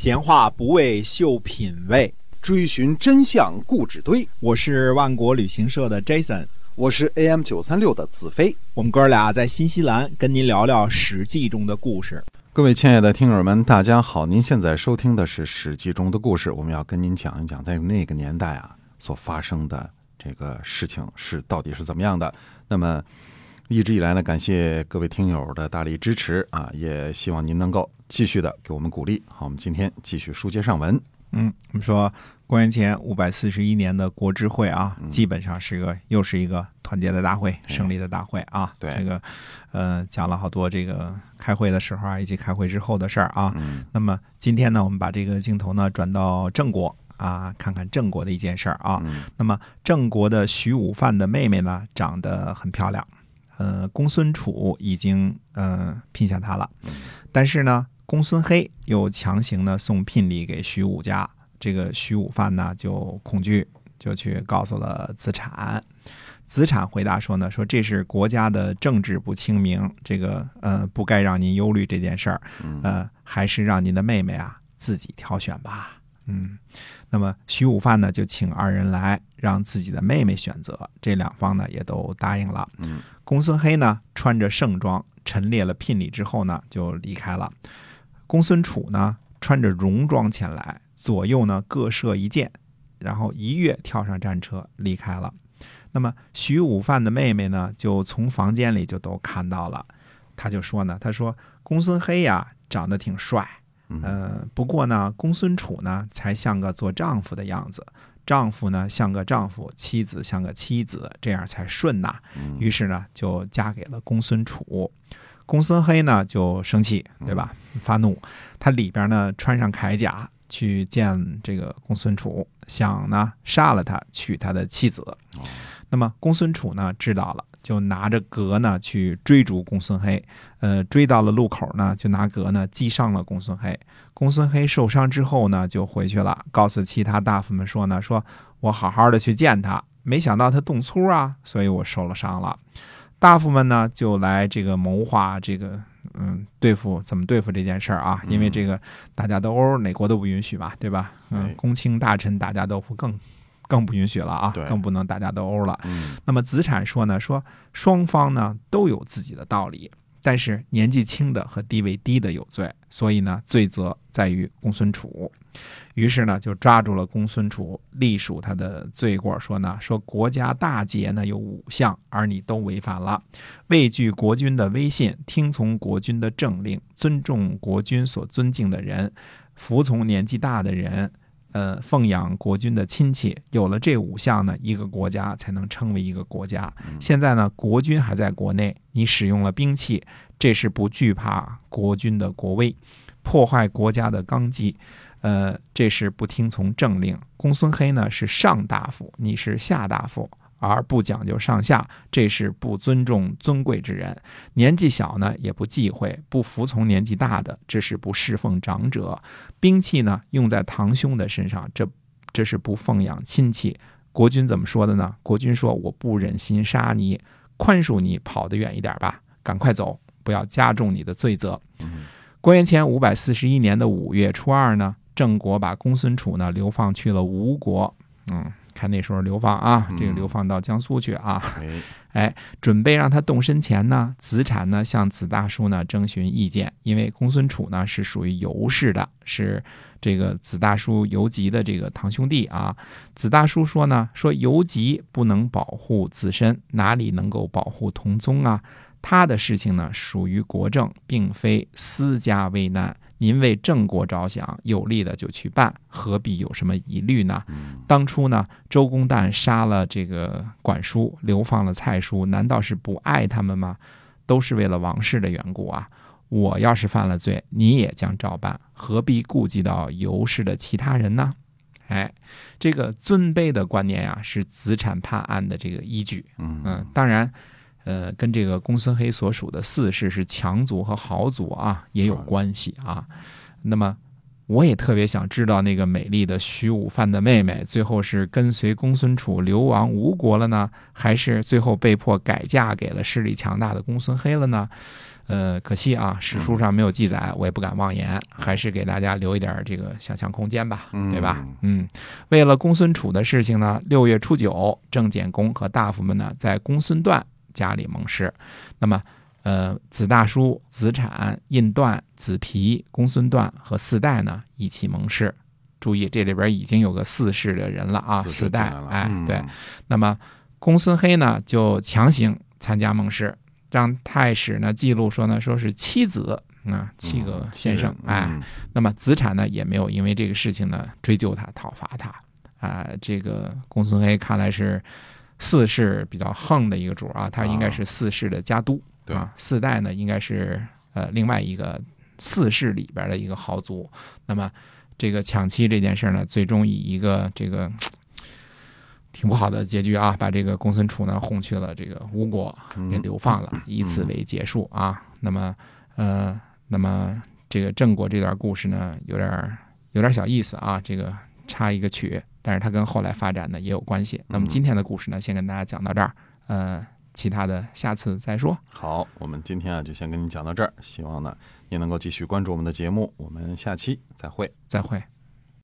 闲话不为秀品味，追寻真相故纸堆。我是万国旅行社的 Jason，我是 AM 九三六的子飞。我们哥俩在新西兰跟您聊聊《史记》中的故事。各位亲爱的听友们，大家好！您现在收听的是《史记》中的故事，我们要跟您讲一讲在那个年代啊所发生的这个事情是到底是怎么样的。那么一直以来呢，感谢各位听友的大力支持啊，也希望您能够继续的给我们鼓励。好，我们今天继续书接上文。嗯，我们说公元前五百四十一年的国之会啊，基本上是一个又是一个团结的大会、胜利的大会啊。对这个呃讲了好多这个开会的时候啊，以及开会之后的事儿啊。嗯那么今天呢，我们把这个镜头呢转到郑国啊，看看郑国的一件事儿啊。嗯那么郑国的徐武范的妹妹呢，长得很漂亮，呃，公孙楚已经呃聘下她了，但是呢，公孙黑又强行呢送聘礼给徐武家，这个徐武范呢就恐惧，就去告诉了子产。子产回答说呢，说这是国家的政治不清明，这个呃不该让您忧虑这件事儿，呃，还是让您的妹妹啊自己挑选吧。嗯，那么徐武范呢就请二人来，让自己的妹妹选择，这两方呢也都答应了。嗯，公孙黑呢穿着盛装陈列了聘礼之后呢就离开了，公孙楚呢穿着戎装前来，左右呢各射一箭，然后一跃跳上战车离开了。那么徐武范的妹妹呢，就从房间里就都看到了，她就说呢，她说公孙黑呀长得挺帅，嗯呃，不过呢，公孙楚呢才像个做丈夫的样子，丈夫呢像个丈夫，妻子像个妻子，这样才顺呐。于是呢，就嫁给了公孙楚。公孙黑呢就生气，对吧？发怒，他里边呢穿上铠甲去见这个公孙楚，想呢杀了他，娶他的妻子。那么公孙楚呢知道了，就拿着戈呢去追逐公孙黑，呃，追到了路口呢，就拿戈呢击伤了公孙黑。公孙黑受伤之后呢，就回去了，告诉其他大夫们说呢，说我好好的去见他，没想到他动粗啊，所以我受了伤了。大夫们呢就来这个谋划这个嗯对付怎么对付这件事儿啊，因为这个大家斗殴哪国都不允许嘛，对吧？嗯，公卿大臣打架斗殴更更不允许了啊，更不能打架斗殴了。嗯那么子产说呢，说双方呢都有自己的道理，但是年纪轻的和地位低的有罪，所以呢罪责在于公孙楚。于是呢就抓住了公孙楚，隶属他的罪过，说呢说国家大节呢有五项，而你都违反了，畏惧国君的威信，听从国君的政令，尊重国君所尊敬的人，服从年纪大的人。呃，奉养国君的亲戚，有了这五项呢，一个国家才能称为一个国家。现在呢，国君还在国内，你使用了兵器，这是不惧怕国君的国威，破坏国家的纲纪，呃，这是不听从政令。公孙黑呢是上大夫，你是下大夫，而不讲究上下，这是不尊重尊贵之人。年纪小呢也不忌讳，不服从年纪大的，这是不侍奉长者。兵器呢用在堂兄的身上，这这是不奉养亲戚。国君怎么说的呢？国君说：“我不忍心杀你，宽恕你，跑得远一点吧，赶快走，不要加重你的罪责。”公元前五百四十一年的五月初二呢，郑国把公孙楚呢流放去了吴国。嗯，看那时候流放啊，这个流放到江苏去啊。哎 哎，准备让他动身前呢，子产呢向子大叔呢征询意见，因为公孙楚呢是属于游氏的，是这个子大叔游吉的这个堂兄弟啊。子大叔说呢，说游吉不能保护自身，哪里能够保护同宗啊？他的事情呢属于国政，并非私家危难。您为郑国着想，有利的就去办，何必有什么疑虑呢？当初呢，周公旦杀了这个管叔，流放了蔡叔，难道是不爱他们吗？都是为了王室的缘故啊！我要是犯了罪，你也将照办，何必顾及到尤氏的其他人呢？哎，这个尊卑的观念呀、是子产判案的这个依据。嗯嗯，当然，呃，跟这个公孙黑所属的四世是强族和豪族啊，也有关系啊。那么，我也特别想知道那个美丽的徐武范的妹妹，最后是跟随公孙楚流亡吴国了呢，还是最后被迫改嫁给了势力强大的公孙黑了呢？呃，可惜啊，史书上没有记载，我也不敢妄言，还是给大家留一点这个想象空间吧，对吧？嗯，为了公孙楚的事情呢，六月初九，郑简公和大夫们呢在公孙段家里盟誓。那么，呃，子大叔、子产、印段、子皮、公孙段和四代呢一起盟誓。注意，这里边已经有个四世的人了啊，四代，哎，对。那么，公孙黑呢就强行参加盟誓。让太史呢记录说呢，说是七子啊，七个先生哎，那么子产呢也没有因为这个事情呢追究他、讨伐他啊。这个公孙黑看来是四世比较横的一个主啊，他应该是四世的家督啊。四代呢应该是呃另外一个四世里边的一个豪族。那么这个抢妻这件事呢，最终以一个这个。挺不好的结局啊，把这个公孙楚呢轰去了这个吴国，给流放了，以此为结束啊。那么，呃，那么这个郑国这段故事呢，有点有点小意思啊。这个插一个曲，但是它跟后来发展呢也有关系。那么今天的故事呢，先跟大家讲到这儿，呃，其他的下次再说。好，我们今天啊就先跟您讲到这儿，希望呢您能够继续关注我们的节目，我们下期再会，再会。